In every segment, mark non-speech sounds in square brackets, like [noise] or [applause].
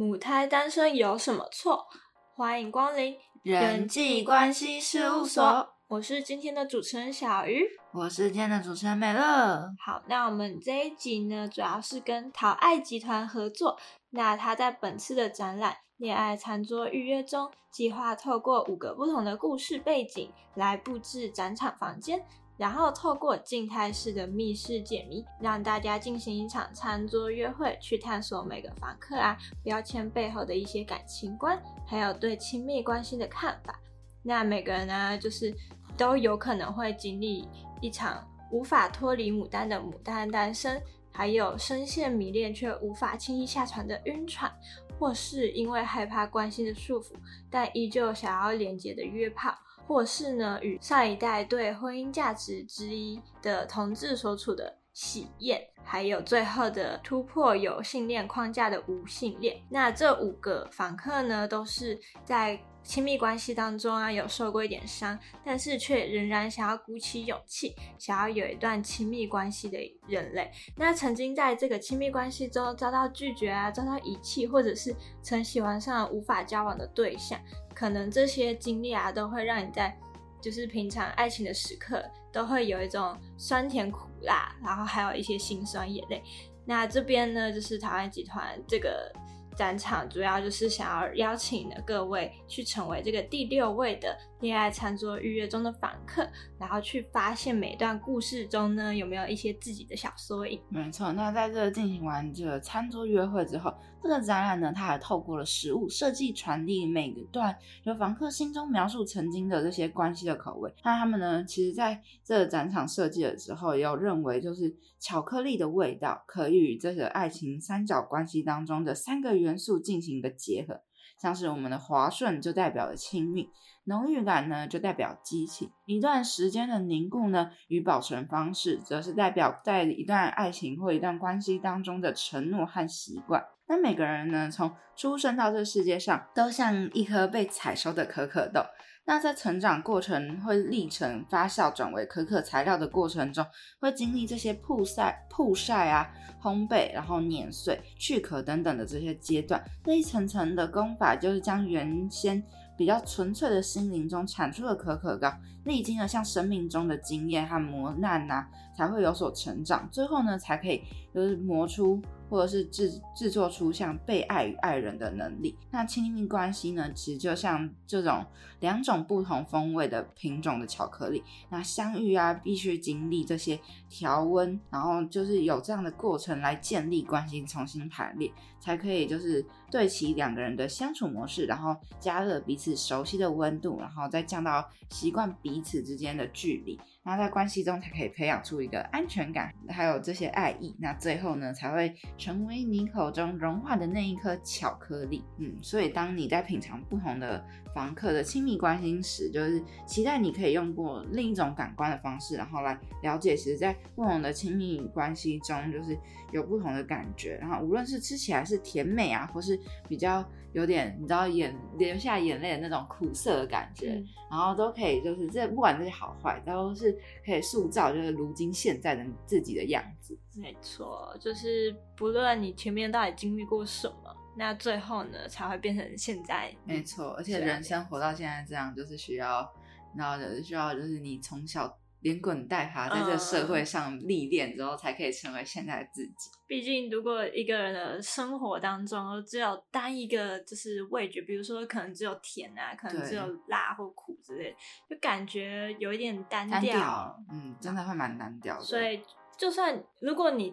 母胎单身有什么错？欢迎光临人际关系事务所。我是今天的主持人小鱼，我是今天的主持人美乐。好，那我们这一集呢，主要是跟陶爱集团合作。那他在本次的展览《恋爱餐桌预约》中，计划透过五个不同的故事背景来布置展场房间。然后透过静态式的密室解谜，让大家进行一场餐桌约会，去探索每个房客啊标签背后的一些感情观，还有对亲密关系的看法。那每个人呢，就是都有可能会经历一场无法脱离牡丹的牡丹单身，还有深陷迷恋却无法轻易下船的晕船，或是因为害怕关系的束缚，但依旧想要连接的约炮。或是呢，与上一代对婚姻价值之一的同志所处的喜宴，还有最后的突破有性恋框架的无性恋。那这五个访客呢，都是在。亲密关系当中啊，有受过一点伤，但是却仍然想要鼓起勇气，想要有一段亲密关系的人类。那曾经在这个亲密关系中遭到拒绝啊，遭到遗弃，或者是曾喜欢上无法交往的对象，可能这些经历啊，都会让你在就是平常爱情的时刻，都会有一种酸甜苦辣，然后还有一些心酸眼泪。那这边呢，就是台湾集团这个。展场主要就是想要邀请的各位去成为这个第六位的恋爱餐桌预约中的访客，然后去发现每段故事中呢有没有一些自己的小缩影。没错，那在这进行完这个餐桌约会之后，这个展览呢，它还透过了食物设计传递每个段由访客心中描述曾经的这些关系的口味。那他们呢，其实在这个展场设计的时候，也有认为就是巧克力的味道可以与这个爱情三角关系当中的三个。元素进行一个结合，像是我们的滑顺就代表了亲密，浓郁感呢就代表激情，一段时间的凝固呢与保存方式，则是代表在一段爱情或一段关系当中的承诺和习惯。那每个人呢，从出生到这世界上，都像一颗被采收的可可豆。那在成长过程会历程发酵转为可可材料的过程中，会经历这些曝晒、曝晒啊、烘焙，然后碾碎、去壳等等的这些阶段。这一层层的功法，就是将原先比较纯粹的心灵中产出的可可膏，历经了像生命中的经验和磨难呐，才会有所成长。最后呢，才可以就是磨出。或者是制制作出像被爱与爱人的能力，那亲密关系呢？其实就像这种两种不同风味的品种的巧克力，那相遇啊，必须经历这些调温，然后就是有这样的过程来建立关系，重新排列，才可以就是对齐两个人的相处模式，然后加热彼此熟悉的温度，然后再降到习惯彼此之间的距离。然后在关系中才可以培养出一个安全感，还有这些爱意，那最后呢才会成为你口中融化的那一颗巧克力。嗯，所以当你在品尝不同的房客的亲密关心时，就是期待你可以用过另一种感官的方式，然后来了解，其实，在不同的亲密关系中，就是有不同的感觉。然后无论是吃起来是甜美啊，或是比较有点你知道眼流下眼泪的那种苦涩的感觉，然后都可以，就是这不管这些好坏，都是。可以塑造就是如今现在的自己的样子。没错，就是不论你前面到底经历过什么，那最后呢才会变成现在。没错，而且人生活到现在这样，就是需要，然后需要就是你从小。连滚带爬在这社会上历练之后，才可以成为现在的自己。毕竟，如果一个人的生活当中只有单一个就是味觉，比如说可能只有甜啊，可能只有辣或苦之类，就感觉有一点单调。嗯，真的会蛮单调的。所以，就算如果你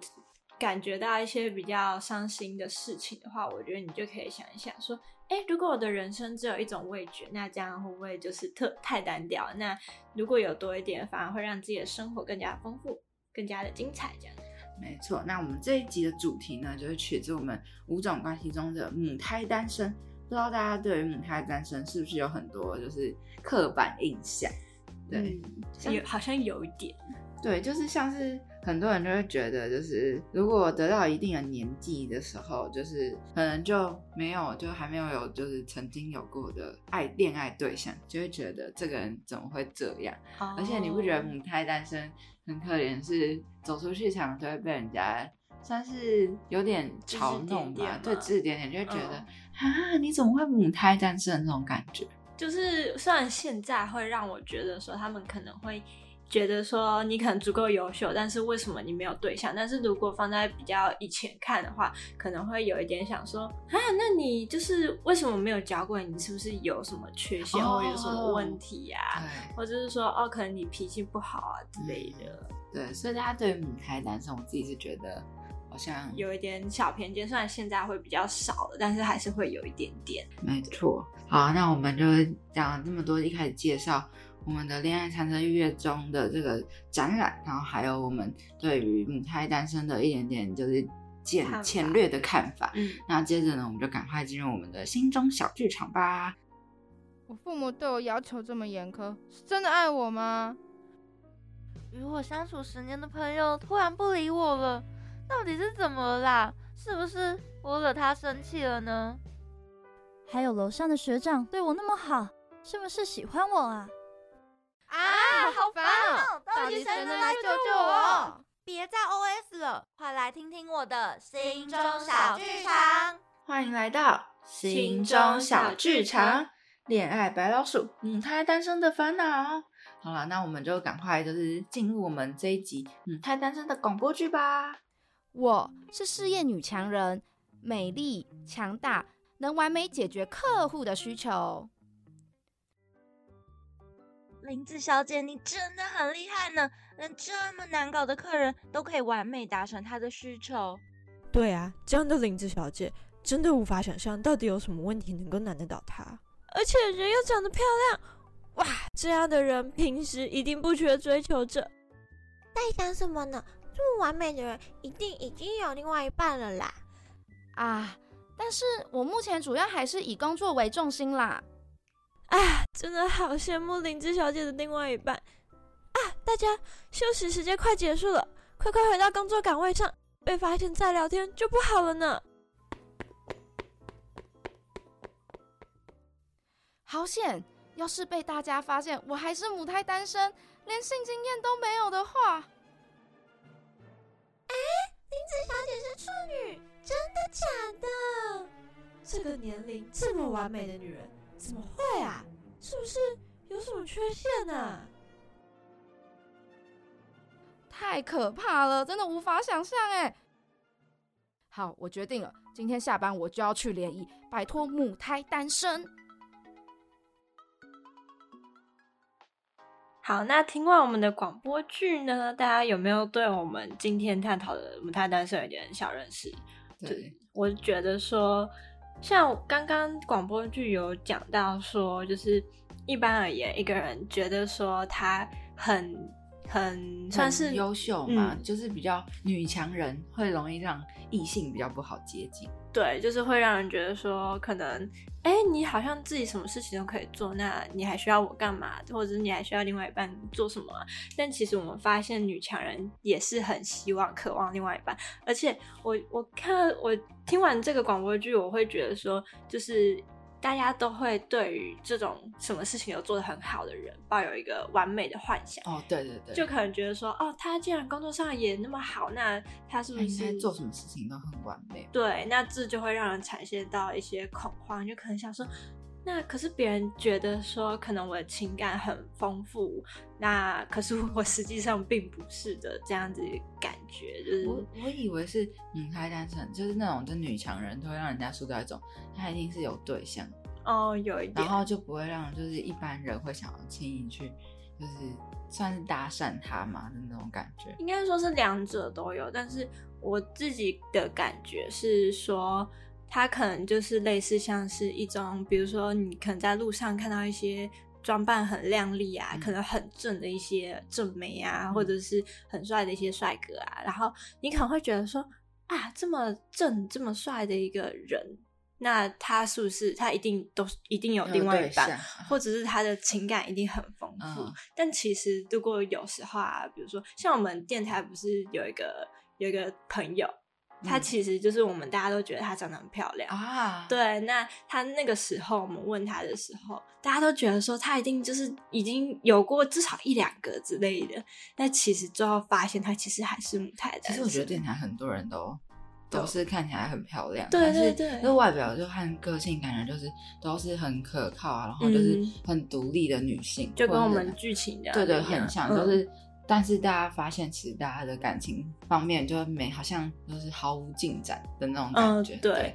感觉到一些比较伤心的事情的话，我觉得你就可以想一想说。哎，如果我的人生只有一种味觉，那这样会不会就是特太单调？那如果有多一点，反而会让自己的生活更加丰富、更加的精彩。这样，没错。那我们这一集的主题呢，就是取自我们五种关系中的母胎单身。不知道大家对于母胎单身是不是有很多就是刻板印象？对，有好像有一点。对，就是像是很多人就会觉得，就是如果得到一定的年纪的时候，就是可能就没有，就还没有有，就是曾经有过的爱恋爱对象，就会觉得这个人怎么会这样？而且你不觉得母胎单身很可怜，是走出去常常都会被人家算是有点嘲弄吧，对，指指点点，就会觉得嗯啊，你怎么会母胎单身的那种感觉？就是虽然现在会让我觉得说他们可能会觉得说你可能足够优秀，但是为什么你没有对象？但是如果放在比较以前看的话，可能会有一点想说啊，那你就是为什么没有交过？你是不是有什么缺陷哦或有什么问题呀、对或者是说哦，可能你脾气不好啊之类的，对，所以大家对于母胎单身，我自己是觉得好像有一点小偏见。虽然现在会比较少了，但是还是会有一点点。没错。好，那我们就讲了这么多，一开始介绍我们的恋爱餐车预约中的这个展览，然后还有我们对于母胎单身的一点点就是简浅略的看法。嗯，那接着呢，我们就赶快进入我们的心中小剧场吧。我父母对我要求这么严苛，是真的爱我吗？与我相处十年的朋友突然不理我了，到底是怎么了啦？是不是我惹他生气了呢？还有楼上的学长对我那么好，是不是喜欢我啊？啊，好烦哦到底谁能来救救我？别再 OS 了，快来听听我的心中小剧场。欢迎来到心中小剧场，恋爱白老鼠，母胎单身的烦恼。好了，那我们就赶快就是进入我们这一集母胎单身的广播剧吧。我是事业女强人，美丽强大，能完美解决客户的需求。林子小姐，你真的很厉害呢，连这么难搞的客人都可以完美达成他的需求。对啊，这样的林子小姐真的无法想象到底有什么问题能够难得倒她，而且人又长得漂亮，哇，这样的人平时一定不缺追求者。在想什么呢？这么完美的人，一定已经有另外一半了啦！啊，但是我目前主要还是以工作为重心啦。啊，真的好羡慕林子小姐的另外一半啊！大家休息时间快结束了，快快回到工作岗位上，被发现再聊天就不好了呢。好险！要是被大家发现我还是母胎单身，连性经验都没有的话，哎林子小姐是处女，真的假的？这个年龄这么完美的女人，怎么会啊？是不是有什么缺陷啊？太可怕了，真的无法想象哎。好，我决定了，今天下班我就要去联谊，摆脱母胎单身。好，那听完我们的广播剧呢，大家有没有对我们今天探讨的母胎单身有点小认识？对，我觉得说，像刚刚广播剧有讲到说，就是一般而言，一个人觉得说他很很算是很优秀嘛，嗯就是比较女强人，会容易让异性比较不好接近。对，就是会让人觉得说，可能哎，你好像自己什么事情都可以做，那你还需要我干嘛？或者是你还需要另外一半做什么、但其实我们发现，女强人也是很希望、渴望另外一半。而且我我看我听完这个广播剧，我会觉得说，就是大家都会对于这种什么事情都做得很好的人，抱有一个完美的幻想。哦，对对对，就可能觉得说，哦，他既然工作上也那么好，那他是不他应该是做什么事情都很完美。对，那这就会让人产生到一些恐慌，就可能想说，那可是别人觉得说，可能我的情感很丰富，那可是我实际上并不是的，这样子的感觉，就是我我以为是母胎单身，就是那种就女强人都会让人家塑造一种她一定是有对象，哦，有一点然，后就不会让就是一般人会想要轻易去就是算是搭讪她嘛的那种感觉。应该说是两者都有，但是我自己的感觉是说，它可能就是类似像是一种，比如说你可能在路上看到一些装扮很靓丽啊，嗯可能很正的一些正妹啊，或者是很帅的一些帅哥啊，然后你可能会觉得说，啊，这么正这么帅的一个人。那他是不是他一定都一定有有另外一半，或者是他的情感一定很丰富？嗯但其实如果有时候啊，比如说像我们电台不是有一个有一个朋友，她嗯其实就是我们大家都觉得她长得很漂亮。啊，对，那她那个时候我们问她的时候，大家都觉得说她一定就是已经有过至少一两个之类的。那其实最后发现她其实还是母胎单身。其实我觉得电台很多人都都是看起来很漂亮，对对对就外表就和个性感觉就是都是很可靠啊，然后就是嗯很独立的女性，就跟我们剧情的对对很像，嗯就是。但是大家发现，其实大家的感情方面就没好像就是毫无进展的那种感嗯觉。，对。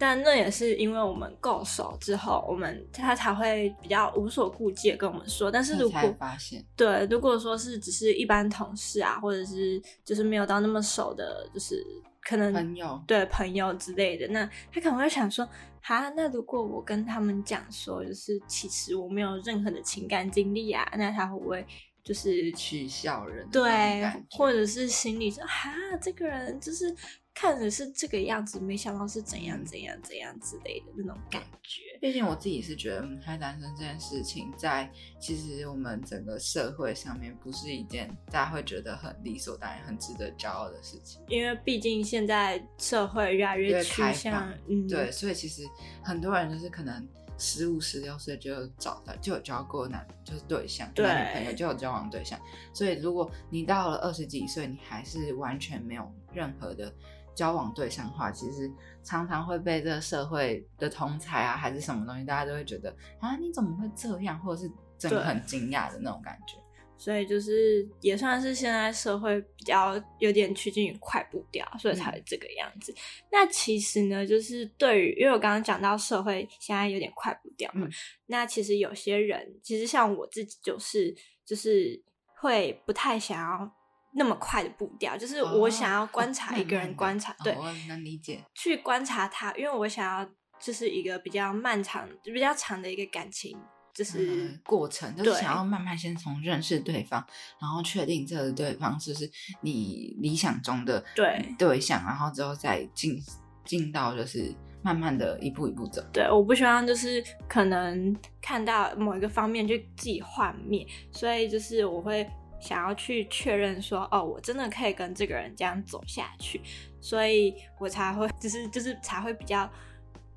但那也是因为我们够熟之后，我们他才会比较无所顾忌的跟我们说。但是如果发现，对，如果说是只是一般同事啊，或者是就是没有到那么熟的，就是可能朋友对朋友之类的，那他可能会想说，哈，那如果我跟他们讲说，就是其实我没有任何的情感经历啊，那他会不会就是取笑人对或者是心里说，哈，这个人就是看着是这个样子，没想到是怎样嗯怎样怎样之类的那种感觉。毕竟我自己是觉得母胎单身这件事情，在其实我们整个社会上面，不是一件大家会觉得很理所当然、很值得骄傲的事情。因为毕竟现在社会越来越趋向放，嗯，对，所以其实很多人就是可能十五、十六岁就有找到，就有交过男就是对象，对男女朋友就有交往对象。所以如果你到了二十几岁，你还是完全没有任何的交往对象的话，其实常常会被这个社会的同才啊，还是什么东西，大家都会觉得啊，你怎么会这样，或者是真的很惊讶的那种感觉。所以就是也算是现在社会比较有点趋近于快步调，所以才会这个样子。那其实呢，就是对于，因为我刚刚讲到社会现在有点快步调嘛，嗯那其实有些人，其实像我自己就是就是会不太想要那么快的步调，就是我想要观察一个人，观察、对，哦我能理解。去观察他，因为我想要就是一个比较漫长、比较长的一个感情，就是、嗯过程，就是想要慢慢先从认识对方，然后确定这个对方就是你理想中的对对象，然后之后再进进到就是慢慢的一步一步走。对，我不希望就是可能看到某一个方面就自己幻灭，所以就是我会想要去确认说，哦，我真的可以跟这个人这样走下去，所以我才会就是就是才会比较。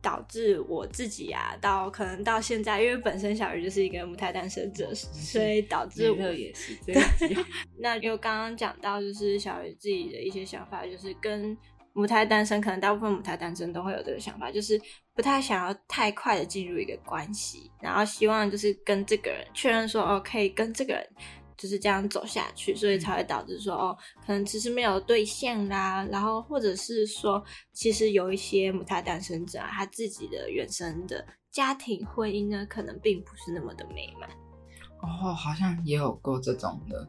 导致我自己啊，到可能到现在，因为本身小鱼就是一个母胎单身者，所以导致我也是这样那就刚刚讲到，就是小鱼自己的一些想法，就是跟母胎单身，可能大部分母胎单身都会有这个想法，就是不太想要太快的进入一个关系，然后希望就是跟这个人确认说，哦，可以跟这个人就是这样走下去，所以才会导致说，哦，可能其实没有对象啦，然后或者是说，其实有一些母胎单身者啊，他自己的原生的家庭婚姻呢，可能并不是那么的美满。哦，好像也有过这种的，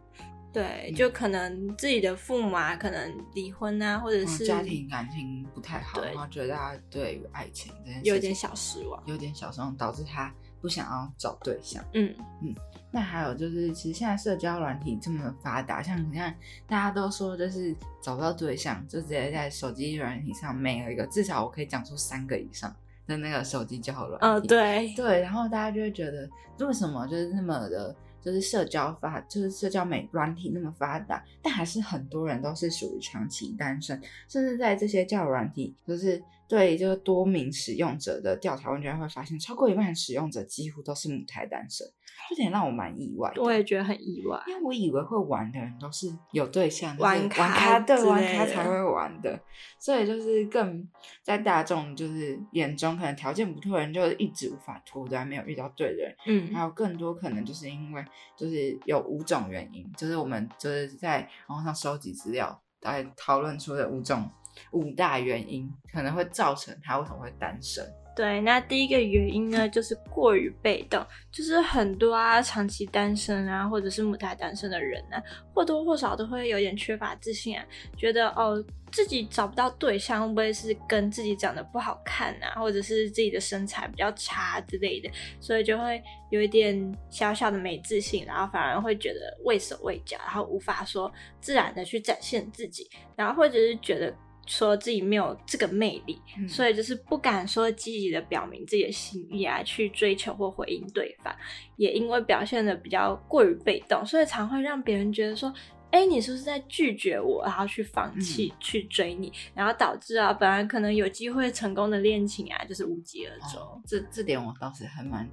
对，嗯就可能自己的父母啊，可能离婚啊，或者嗯是家庭感情不太好，对然后觉得对于爱情这件事情有点小失望。有点小失望，导致他不想要找对象。嗯嗯，那还有就是，其实现在社交软体这么发达，像你看，大家都说就是找不到对象，就直接在手机软体上每有一个，至少我可以讲出三个以上的那个手机交友软体。呃，对，对，然后大家就会觉得，为什么就是那么的，就是社交发，就是社交美软体那么发达，但还是很多人都是属于长期单身，甚至在这些交友软体，就是对就是多名使用者的调查问卷会发现，超过一半使用者几乎都是母胎单身，这点让我蛮意外的。我也觉得很意外。因为我以为会玩的人都是有对象、就是玩玩咖咖对玩咖才会玩的，所以就是更在大众就是眼中，可能条件不错的人就一直无法脱单，没有遇到对的人。嗯还有更多可能就是因为就是有五种原因，就是我们就是在网上收集资料，大概讨论出的五种五大原因，可能会造成他为什么会单身。对，那第一个原因呢，就是过于被动，就是很多啊长期单身啊，或者是母胎单身的人啊，或多或少都会有点缺乏自信啊，觉得哦自己找不到对象，会不会是跟自己长得不好看啊，或者是自己的身材比较差之类的，所以就会有一点小小的没自信，然后反而会觉得畏手畏脚，然后无法说自然的去展现自己，然后或者是觉得。说自己没有这个魅力，嗯所以就是不敢说积极的表明自己的心意啊，去追求或回应对方，也因为表现的比较过于被动，所以常会让别人觉得说哎，你是不是在拒绝我，然后去放嗯弃、去追你，然后导致啊，本来可能有机会成功的恋情啊，就是无疾而终。哦这这点我倒是还蛮，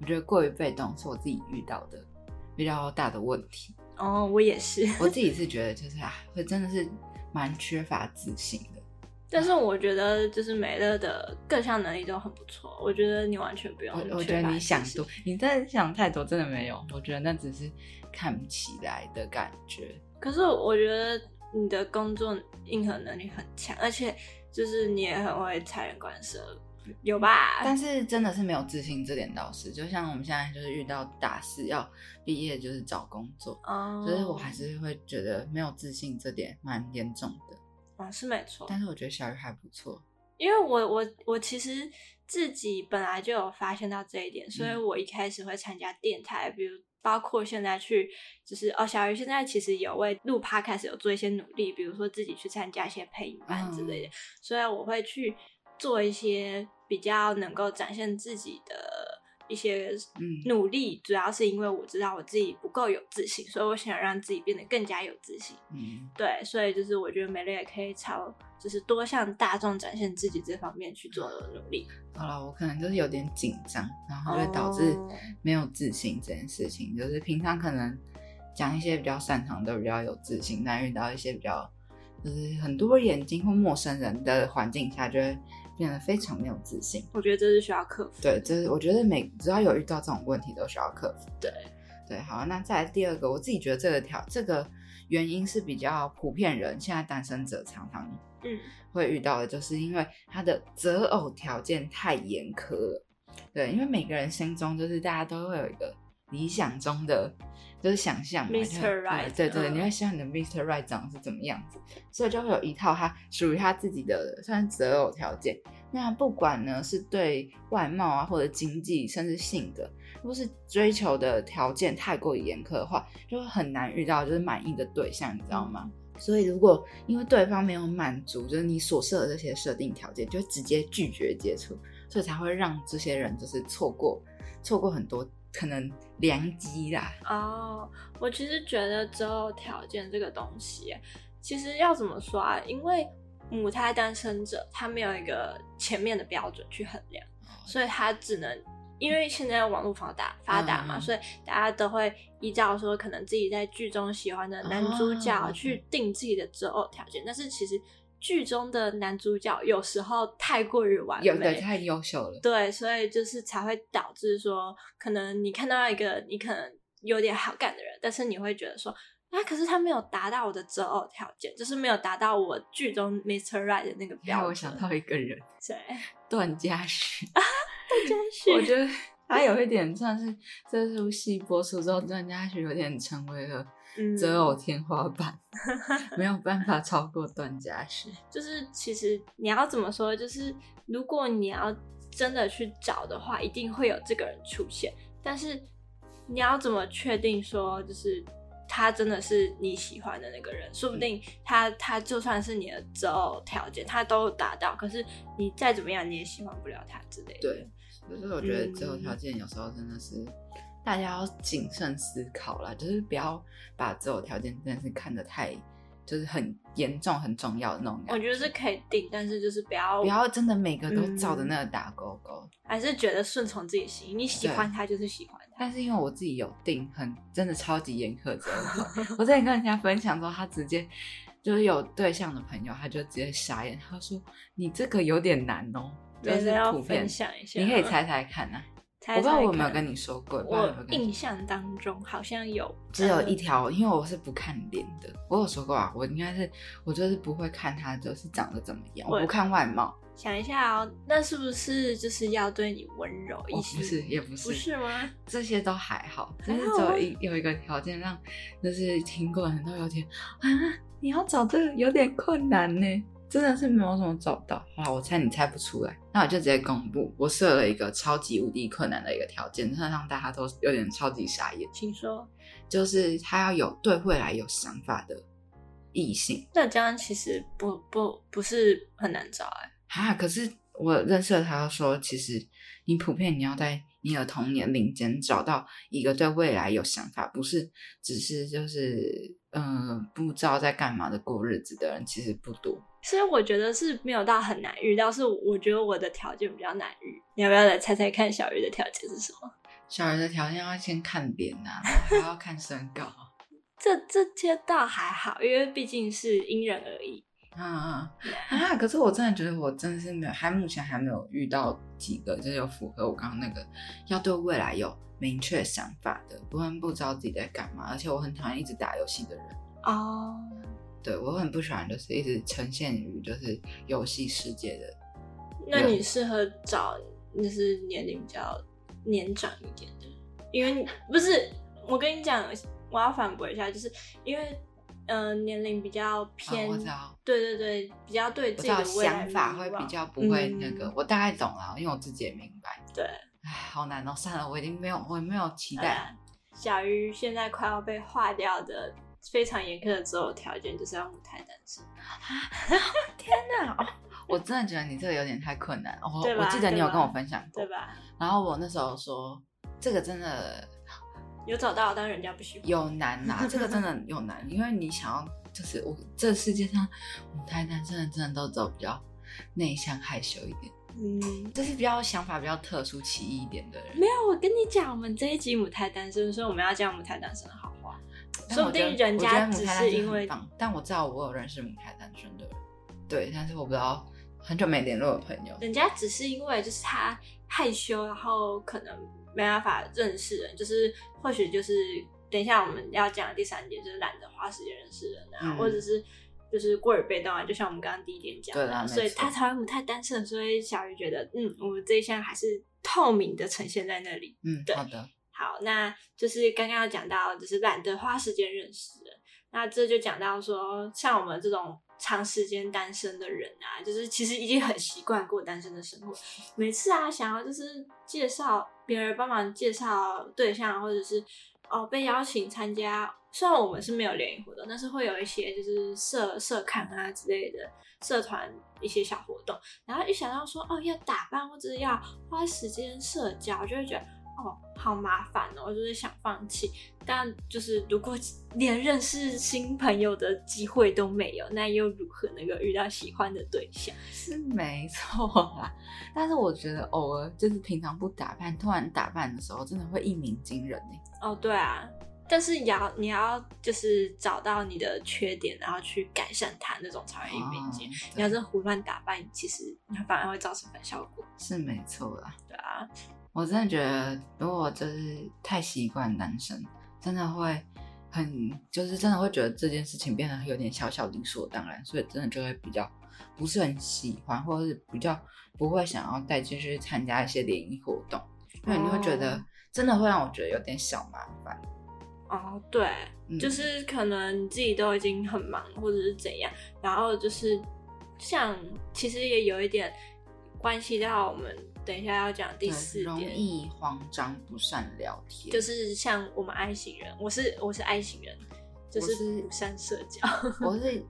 我觉得过于被动是我自己遇到的比较大的问题。哦，我也是，我自己是觉得就是啊，会真的是蛮缺乏自信的。但是我觉得就是美乐的各项能力都很不错，我觉得你完全不用我我觉得你想多，你真的想太多，真的没有。我觉得那只是看不起来的感觉。可是我觉得你的工作硬核能力很强，而且就是你也很会察言观色，有吧？但是真的是没有自信，这点倒是。就像我们现在就是遇到大事要毕业，就是找工作，哦，就是我还是会觉得没有自信，这点蛮严重的。哦是没错，但是我觉得小雨还不错，因为我我我其实自己本来就有发现到这一点，所以嗯我一开始会参加电台，比如包括现在去就是哦，小鱼现在其实有为录 podcast 有做一些努力，比如说自己去参加一些配音班之类的，所以我会去做一些比较能够展现自己的。一些嗯努力，主要是因为我知道我自己不够有自信，所以我想让自己变得更加有自信。嗯，对，所以就是我觉得美乐也可以朝就是多向大众展现自己这方面去做努力。好了，我可能就是有点紧张，然后会导致哦没有自信这件事情。就是平常可能讲一些比较擅长的比较有自信，但遇到一些比较就是很多眼睛或陌生人的环境下，就会变得非常没有自信。我觉得这是需要克服。对，这是我觉得每只要有遇到这种问题都需要克服。对对，好，那再来第二个，我自己觉得这个条这个原因是比较普遍人现在单身者常常嗯，会遇到的，就是因为他的择偶条件太严苛了。对，因为每个人心中就是大家都会有一个理想中的就是想象嘛 Mr. Right，对对你会希望你的 Mr. Right 长是怎么样子，所以就会有一套他属于他自己的算是择偶条件。那不管呢是对外貌啊，或者经济，甚至性格，如果是追求的条件太过于严苛的话，就会很难遇到就是满意的对象，你知道吗？所以如果因为对方没有满足，就是你所设的这些设定条件，就会直接拒绝接触，所以才会让这些人就是错过错过很多可能良机啦。哦，我其实觉得择偶条件这个东西，其实要怎么说啊？因为母胎单身者他没有一个前面的标准去衡量，所以他只能。因为现在网络发达发达嘛，嗯所以大家都会依照说可能自己在剧中喜欢的男主角哦去定自己的择偶条件，但是其实剧中的男主角有时候太过于完美，有的太优秀了，对，所以就是才会导致说，可能你看到一个你可能有点好感的人，但是你会觉得说，啊，可是他没有达到我的择偶条件，就是没有达到我剧中 Mr. Right 的那个标准。让我想到一个人，谁？段嘉许啊。段嘉许我觉得他有一点算是这出戏播出之后，段嘉许有点成为了嗯择偶天花板，[laughs] 没有办法超过段嘉许。就是其实你要怎么说，就是如果你要真的去找的话，一定会有这个人出现，但是你要怎么确定说，就是他真的是你喜欢的那个人？说不定他他就算是你的择偶条件，他都达到，可是你再怎么样你也喜欢不了他之类的。对，所以我觉得择偶嗯条件有时候真的是大家要谨慎思考啦，就是不要把择偶条件真的是看得太就是很严重、很重要的那种感我觉得是可以定，但是就是不要不要真的每个都照着嗯那个打勾勾。还是觉得顺从自己心，你喜欢他就是喜欢他。但是因为我自己有定很真的超级严苛择偶条，我之前跟人家分享说，他直接就是有对象的朋友，他就直接傻眼，他说你这个有点难哦，就是要分享一下你可以猜猜看啊。猜我不知道我有没有跟你说过，我印象当中好像有，只有一嗯条，因为我是不看脸的。我有说过啊，我应该是我就是不会看他就是长得怎么样，我我不看外貌。想一下哦，那是不是就是要对你温柔一些？不是，也不是，不是吗？这些都还好，但是只有一有一个条件让，就是听过的人都有点啊，你要找这个有点困难呢，真的是没有什么找到。好，我猜你猜不出来，那我就直接公布，我设了一个超级无敌困难的一个条件，真的让大家都有点超级傻眼，请说。就是他要有对未来有想法的异性。那这样其实不不不是很难找哎、啊，可是我认识的他说，其实你普遍你要在你的同年龄间找到一个对未来有想法，不是只是就是嗯、呃不知道在干嘛的过日子的人，其实不多。所以我觉得是没有到很难遇到，是我觉得我的条件比较难遇。你要不要来猜猜看小鱼的条件是什么？小鱼的条件要先看脸呐、[laughs] 还要看身高。这这些倒还好，因为毕竟是因人而异。啊啊！可是我真的觉得我真的是没有，还目前还没有遇到几个就是有符合我刚刚那个要对未来有明确想法的，不然不知道自己在干嘛。而且我很讨厌一直打游戏的人，哦，对我很不喜欢就是一直呈现于就是游戏世界的。那你适合找就是年龄比较年长一点的，因为不是我跟你讲，我要反驳一下，就是因为嗯、呃年龄比较偏，哦我知道对对对，比较对自己的想法会比较不会那个，嗯我大概懂了，因为我自己也明白。对。唉，好难哦，算了，我已经没有，我也没有期待。小鱼现在快要被划掉的非常严苛的择偶条件，就是要母胎单身。[laughs] 天哪！哦，我真的觉得你这个有点太困难。我我记得你有跟我分享过对，吧？然后我那时候说这个真的有找到，但人家不喜欢。有难呐、这个真的有难，因为你想要就是我这世界上母胎单身的真的都走比较内向害羞一点，嗯，就是比较想法比较特殊奇异一点的人。没有，我跟你讲，我们这一集母胎单身，所以我们要讲母胎单身好话。说不定人家只是因为但我知道我有认识母胎单身的人，对，但是我不知道很久没联络的朋友。人家只是因为就是他害羞，然后可能没办法认识人，就是或许就是等一下我们要讲的第三点，就是懒得花时间认识人啊，嗯或者是就是过于被动啊，就像我们刚刚第一点讲的啊，对所以他才会母太单身，所以小鱼觉得，嗯，我们这一项还是透明的呈现在那里。嗯，对好的，好，那就是刚刚有讲到，就是懒得花时间认识人。那这就讲到说，像我们这种长时间单身的人啊，就是其实已经很习惯过单身的生活。每次啊，想要就是介绍别人帮忙介绍对象，或者是哦被邀请参加，虽然我们是没有联谊活动，但是会有一些就是社社刊啊之类的社团一些小活动。然后一想到说哦要打扮或者是要花时间社交，就会觉得哦好麻烦哦，就是想放弃。但就是如果连认识新朋友的机会都没有，那又如何能够遇到喜欢的对象？是没错啦。但是我觉得偶尔就是平常不打扮，突然打扮的时候，真的会一鸣惊人呢。哦，对啊，但是也要你要就是找到你的缺点，然后去改善它，那种才会一鸣惊你要是胡乱打扮，其实你反而会造成反效果。是没错啦。对啊，我真的觉得，如果就是太习惯男生，真的会很，就是真的会觉得这件事情变得有点小小理所当然，所以真的就会比较不是很喜欢，或者是比较不会想要再继续参加一些联谊活动，因为你会觉得哦真的会让我觉得有点小麻烦。哦，对，嗯就是可能自己都已经很忙，或者是怎样，然后就是像其实也有一点关系到我们等一下要讲第四点容，易慌张、不善聊天，就是像我们 I 型人，我是我是 I 型人，就是不善社交，[laughs] 我是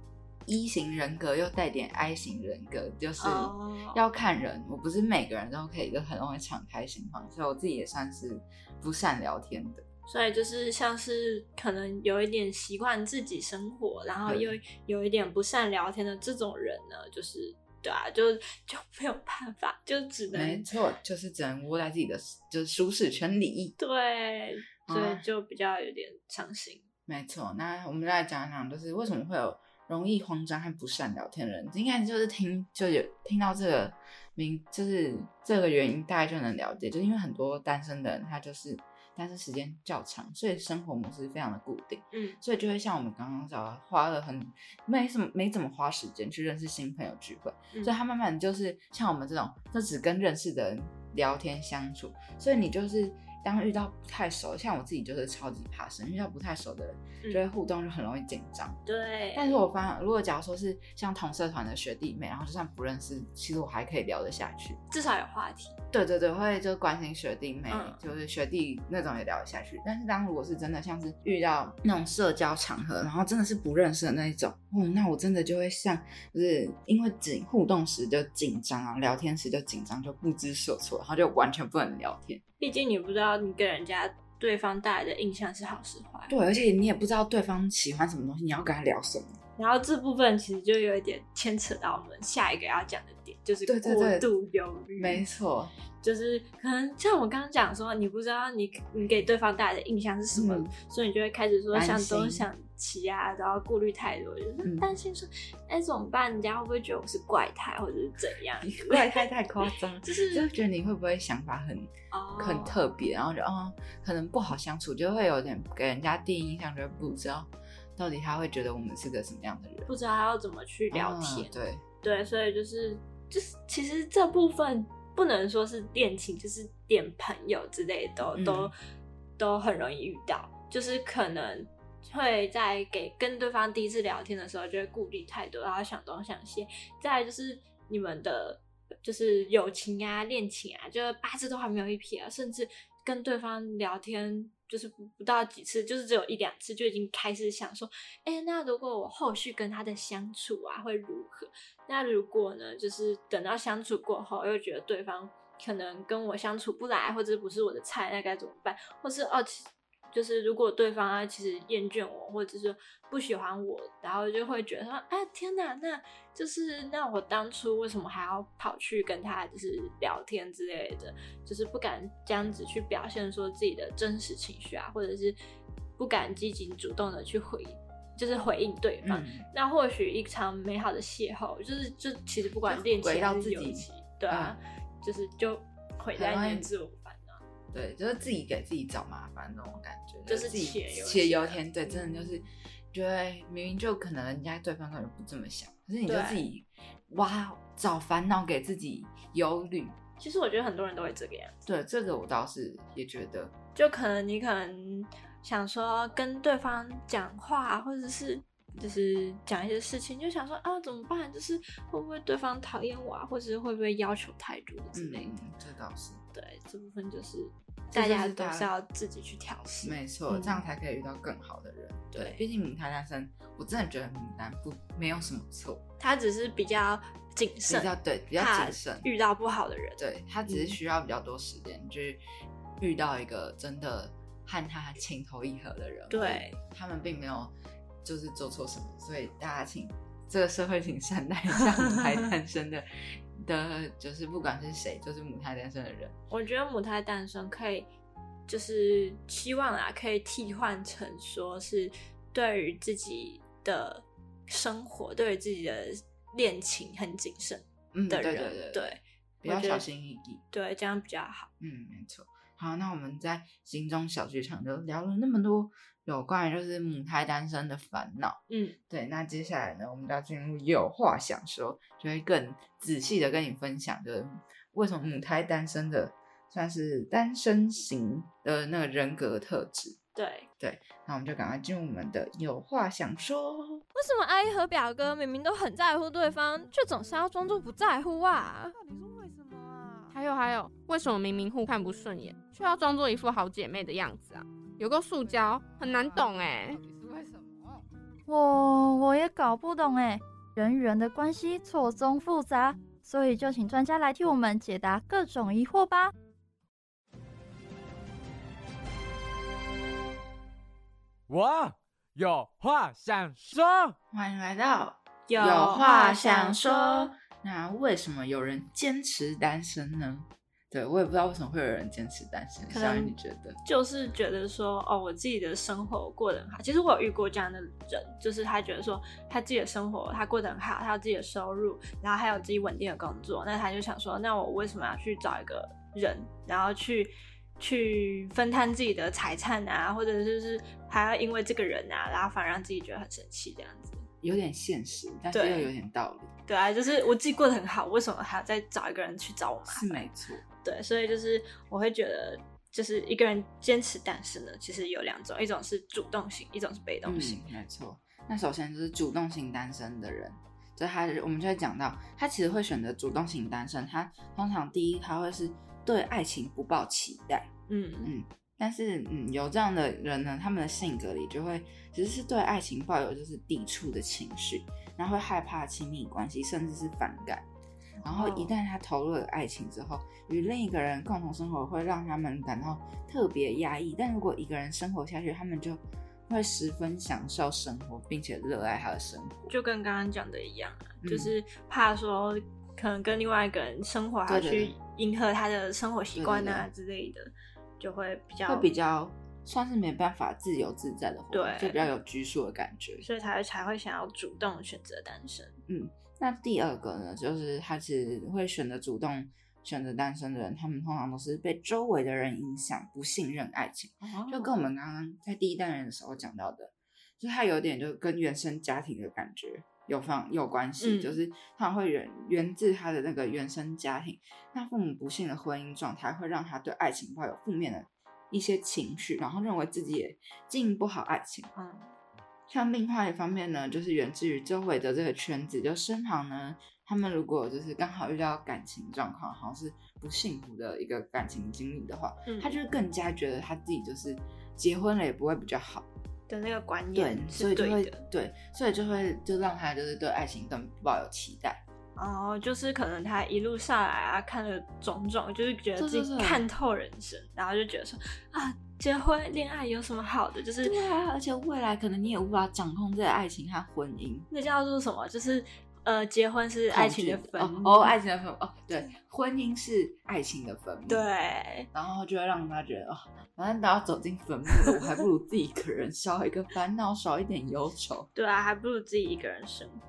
一型人格又带点 I 型人格，就是哦要看人，我不是每个人都可以就很容易敞开心房，所以我自己也算是不善聊天的。所以就是像是可能有一点习惯自己生活，然后又有一点不善聊天的这种人呢，就是对啊，就就没有办法，就只能没错，就是只能窝在自己的就是舒适圈里。对，所以啊就比较有点伤心。没错，那我们再来讲讲，就是为什么会有容易慌张和不善聊天的人，应该就是听就有听到这个名，就是这个原因，大概就能了解，就是因为很多单身的人，他就是单身时间较长，所以生活模式非常的固定。嗯，所以就会像我们刚刚讲的，花了很没什么没怎么花时间去认识新朋友聚会，嗯所以他慢慢就是像我们这种，就只跟认识的人聊天相处，所以你就是当遇到不太熟，像我自己就是超级怕生，遇到不太熟的人，嗯就会互动就很容易紧张。对，但是我发现，如果假如说是像同社团的学弟妹，然后就算不认识，其实我还可以聊得下去。至少有话题。对对对，会就关心学弟妹，嗯就是学弟那种也聊得下去。但是当如果是真的像是遇到那种社交场合，然后真的是不认识的那一种，哦，那我真的就会像，就是因为紧互动时就紧张啊，聊天时就紧张，就不知所措，然后就完全不能聊天。毕竟你不知道你给人家对方带来的印象是好是坏。对，而且你也不知道对方喜欢什么东西，你要跟他聊什么。然后这部分其实就有一点牵扯到我们下一个要讲的点，就是过度犹豫。没错，就是可能像我刚刚讲说，你不知道你你给对方带来的印象是什么，嗯所以你就会开始说担想东心想西啊，然后顾虑太多，就是嗯担心说，哎、怎么办？人家会不会觉得我是怪胎，或者是怎样？怪胎太夸张，[laughs] 就是就觉得你会不会想法很哦很特别，然后就哦，可能不好相处，就会有点给人家第一印象，就不知道到底他会觉得我们是个什么样的人。不知道要怎么去聊天。嗯对，对，所以就是就是，其实这部分不能说是恋情，就是点朋友之类的都、嗯都都很容易遇到，就是可能会在给跟对方第一次聊天的时候，就会顾虑太多，然后想东想西。再来就是你们的就是友情啊、恋情啊，就是八字都还没有一撇啊，甚至跟对方聊天。就是不到几次，就是只有一两次，就已经开始想说，哎、那如果我后续跟他的相处啊会如何？那如果呢，就是等到相处过后，又觉得对方可能跟我相处不来，或者不是我的菜，那该怎么办？或是哦，就是如果对方啊其实厌倦我，或者是不喜欢我，然后就会觉得说，啊天哪，那就是那我当初为什么还要跑去跟他就是聊天之类的，就是不敢这样子去表现说自己的真实情绪啊，或者是不敢积极主动的去回，就是回应对方。嗯，那或许一场美好的邂逅，就是就其实不管恋情还是自己嗯友情，对啊，就是就毁在你的自我。对，就是自己给自己找麻烦那种感觉，就是自己且忧且犹天天，对，真的就是觉得明明就可能人家对方根本不这么想，可是你就自己哇找烦恼给自己忧虑。其实我觉得很多人都会这个样子，对，这个我倒是也觉得，就可能你可能想说跟对方讲话，或者是就是讲一些事情，就想说啊怎么办？就是会不会对方讨厌我啊，或者是会不会要求太多之嗯类的？嗯，这倒是。对，这部分就是大家都是要自己去调试。没错，嗯这样才可以遇到更好的人。对毕竟母胎单身，我真的觉得名单不没有什么错，他只是比较谨慎比，较对，比较谨慎。遇到不好的人。对他只是嗯需要比较多时间，去遇到一个真的和他情投意合的人。对，他们并没有就是做错什么，所以大家请这个社会请善待一下母胎 [laughs] 单身的的，就是不管是谁，就是母胎单身的人。我觉得母胎单身可以，就是希望啊，可以替换成说是对于自己的生活，对于自己的恋情很谨慎嗯，的人，对对对对比较小心翼翼。对，这样比较好。嗯，没错。好，那我们在心中小剧场就聊了那么多有关于就是母胎单身的烦恼。嗯，对，那接下来呢，我们就要进入有话想说，就会更仔细的跟你分享，就是为什么母胎单身的算是单身型的那个人格特质。对对，那我们就赶快进入我们的有话想说。为什么阿姨和表哥明明都很在乎对方，却总是要装作不在乎啊？还有还有，为什么明明互看不顺眼，却要装作一副好姐妹的样子啊？有个塑胶，很难懂哎、到底是为什么？我我也搞不懂哎，人与人的关系错综复杂，所以就请专家来替我们解答各种疑惑吧。我有话想说。欢迎来到有话想说。那为什么有人坚持单身呢？对我也不知道为什么会有人坚持单身。可小雨，能你觉得？就是觉得说，哦，我自己的生活过得很好。其实我有遇过这样的人，就是他觉得说，他自己的生活他过得很好，他有自己的收入，然后还有自己稳定的工作，那他就想说，那我为什么要去找一个人，然后去去分摊自己的财产啊，或者就是还要因为这个人啊，然后反而让自己觉得很生气这样子。有点现实，但是又有点道理，对啊，就是我自己过得很好，为什么还要再找一个人去找我麻烦？是没错。对，所以就是我会觉得就是一个人坚持单身呢，其实有两种，一种是主动型，一种是被动型。嗯，没错。那首先就是主动型单身的人，就他我们就会讲到，他其实会选择主动型单身，他通常第一他会是对爱情不抱期待，嗯嗯，但是嗯有这样的人呢，他们的性格里就会只是对爱情抱有就是抵触的情绪，然后会害怕亲密关系，甚至是反感。然后一旦他投入了爱情之后，与另一个人共同生活会让他们感到特别压抑。但如果一个人生活下去，他们就会十分享受生活，并且热爱他的生活。就跟刚刚讲的一样啊，嗯就是怕说可能跟另外一个人生活，还要去迎合他的生活习惯啊之类的，就会比较会比较算是没办法自由自在的活，对就比较有拘束的感觉。所以才才会想要主动选择单身。嗯，那第二个呢，就是他其实会选择主动选择单身的人，他们通常都是被周围的人影响，不信任爱情，就跟我们刚刚在第一单元的时候讲到的，就他有点就跟原生家庭的感觉有方有关系，嗯就是他会源源自他的那个原生家庭，那父母不幸的婚姻状态会让他对爱情抱有负面的一些情绪，然后认为自己也经营不好爱情。嗯，像另外一方面呢，就是源自于周围的这个圈子，就身旁呢，他们如果就是刚好遇到感情状况，好像是不幸福的一个感情经历的话，嗯他就是更加觉得他自己就是结婚了也不会比较好，的那个观对念，所以就会是对的。对，所以就会就让他就是对爱情更抱有期待。哦，就是可能他一路上来啊，看了种种，就是觉得自己看透人生，然后就觉得说啊，结婚恋爱有什么好的？就是对啊，而且未来可能你也无法掌控这个爱情和婚姻。那叫做什么？就是呃，结婚是爱情的坟哦哦，爱情的坟墓哦，对，婚姻是爱情的坟墓。对，然后就会让他觉得哦，反正都要走进坟墓了，我还不如自己一个人，少一个烦恼，少一点忧愁。对啊，还不如自己一个人生活。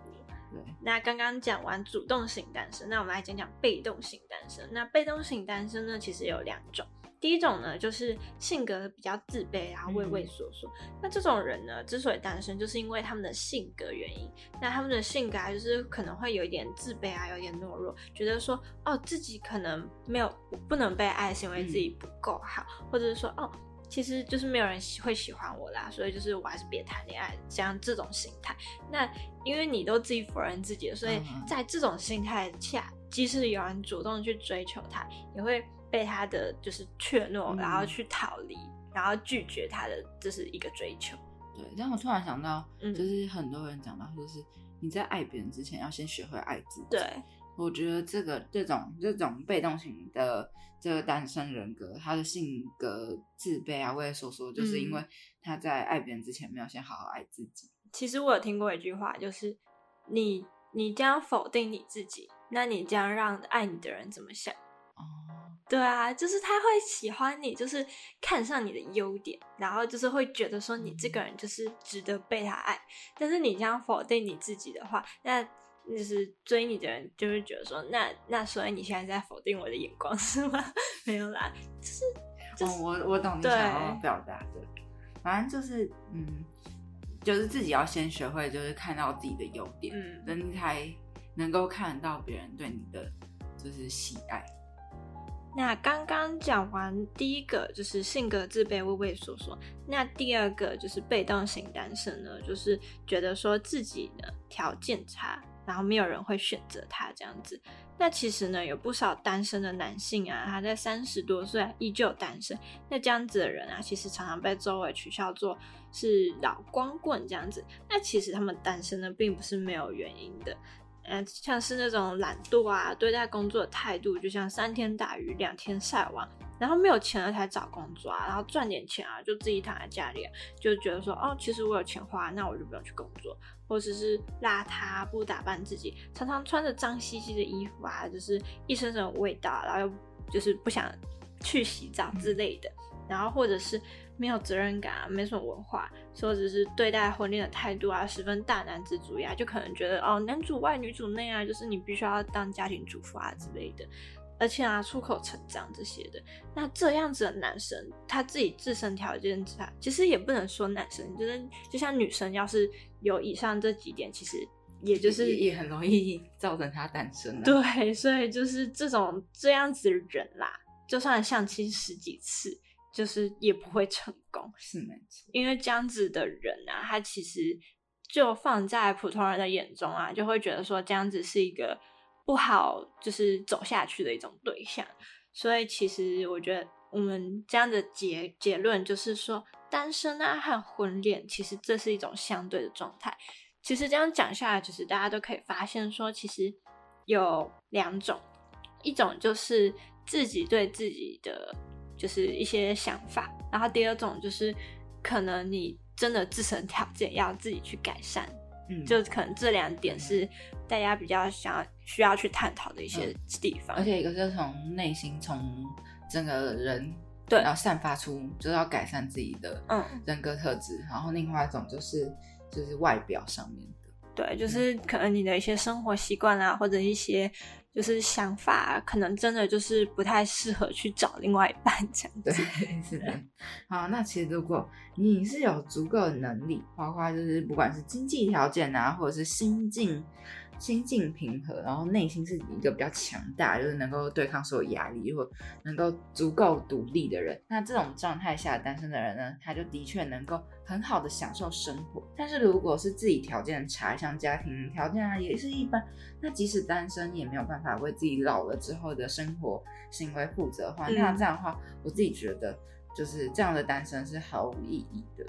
对，那刚刚讲完主动型单身，那我们来讲讲被动型单身。那被动型单身呢，其实有两种。第一种呢，就是性格比较自卑，然后畏畏缩缩。那这种人呢，之所以单身，就是因为他们的性格原因。那他们的性格啊，就是可能会有一点自卑啊，有点懦弱，觉得说哦，自己可能没有不能被爱，是因为自己不够好，或者是说哦。其实就是没有人喜会喜欢我啦，所以就是我还是别谈恋爱，这样这种心态。那因为你都自己否认自己了，所以在这种心态下，即使有人主动去追求他，也会被他的就是怯懦，嗯然后去逃离，然后拒绝他的这是一个追求。对，但我突然想到，嗯就是很多人讲到，就是你在爱别人之前，要先学会爱自己。对，我觉得这个这种这种被动型的这个单身人格，他的性格自卑啊、畏畏缩缩，就是因为嗯他在爱别人之前没有先好好爱自己。其实我有听过一句话，就是你你将否定你自己，那你将让爱你的人怎么想？哦，对啊，就是他会喜欢你，就是看上你的优点，然后就是会觉得说你这个人就是值得被他爱。但是你这样否定你自己的话，那就是追你的人就会觉得说，那那所以你现在在否定我的眼光 [laughs] 是吗？没有啦，就是就是、哦，我我懂你想要表达的，反正就是嗯，就是自己要先学会，就是看到自己的优点，嗯那你才能够看得到别人对你的就是喜爱。那刚刚讲完第一个就是性格自卑、畏畏缩缩，那第二个就是被动型单身呢，就是觉得说自己的条件差，然后没有人会选择他这样子。那其实呢，有不少单身的男性啊，他在三十多岁依旧单身，那这样子的人啊，其实常常被周围取笑做是老光棍这样子。那其实他们单身呢，并不是没有原因的。嗯，像是那种懒惰啊，对待工作的态度，就像三天打鱼两天晒网，然后没有钱了才找工作啊，然后赚点钱啊，就自己躺在家里、就觉得说，哦，其实我有钱花，那我就不用去工作，或者是邋遢不打扮自己，常常穿着脏兮兮的衣服啊，就是一身身的味道，然后又就是不想去洗澡之类的，然后或者是没有责任感啊，没什么文化，或者是对待婚恋的态度啊，十分大男子主义啊，就可能觉得哦，男主外女主内啊，就是你必须要当家庭主妇啊之类的，而且啊，出口成章这些的。那这样子的男生，他自己自身条件差，其实也不能说男生，就是就像女生，要是有以上这几点，其实也就是也也很容易造成他单身、啊。对，所以就是这种这样子的人啦，就算相亲十几次，就是也不会成功。是没错，因为这样子的人啊，他其实就放在普通人的眼中啊，就会觉得说这样子是一个不好，就是走下去的一种对象。所以其实我觉得我们这样的结结论就是说，单身啊和婚恋，其实这是一种相对的状态。其实这样讲下来，就是大家都可以发现说，其实有两种，一种就是自己对自己的就是一些想法，然后第二种就是可能你真的自身条件要自己去改善，嗯，就可能这两点是大家比较想要需要去探讨的一些地方。而且一个是从内心，从整个人对然后散发出就是要改善自己的嗯人格特质，然后另外一种就是就是外表上面的。对，就是可能你的一些生活习惯啊，或者一些就是想法啊，可能真的就是不太适合去找另外一半这样对。[laughs] 是的。好，那其实如果你是有足够的能力，包括就是不管是经济条件啊，或者是心境心境平和，然后内心是一个比较强大，就是能够对抗所有压力，或能够足够独立的人，那这种状态下单身的人呢，他就的确能够很好的享受生活。但是如果是自己条件差，像家庭条件啊也是一般，那即使单身也没有办法为自己老了之后的生活行为负责的话，嗯那这样的话，我自己觉得就是这样的单身是毫无意义的。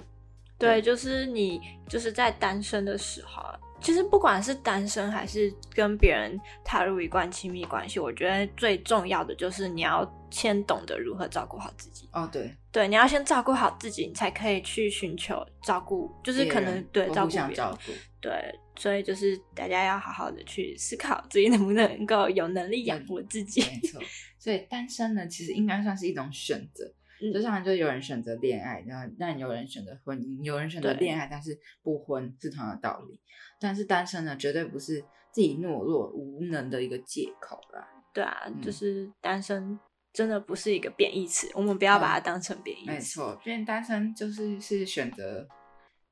对，就是你就是在单身的时候啊，其实不管是单身还是跟别人踏入一段亲密关系，我觉得最重要的就是你要先懂得如何照顾好自己。哦，对，对，你要先照顾好自己，你才可以去寻求照顾，就是可能对照顾别人。相照顾，对，所以就是大家要好好的去思考自己能不能够有能力养活自己。没错。[laughs] 所以单身呢，其实应该算是一种选择。嗯就像就有人选择恋爱，然后但有人选择婚姻，有人选择对恋爱，但是不婚是同样的道理。但是单身呢，绝对不是自己懦弱无能的一个借口啦。对啊，就嗯是单身真的不是一个贬义词，我们不要把它当成贬义词。没错，因为单身就是是选择，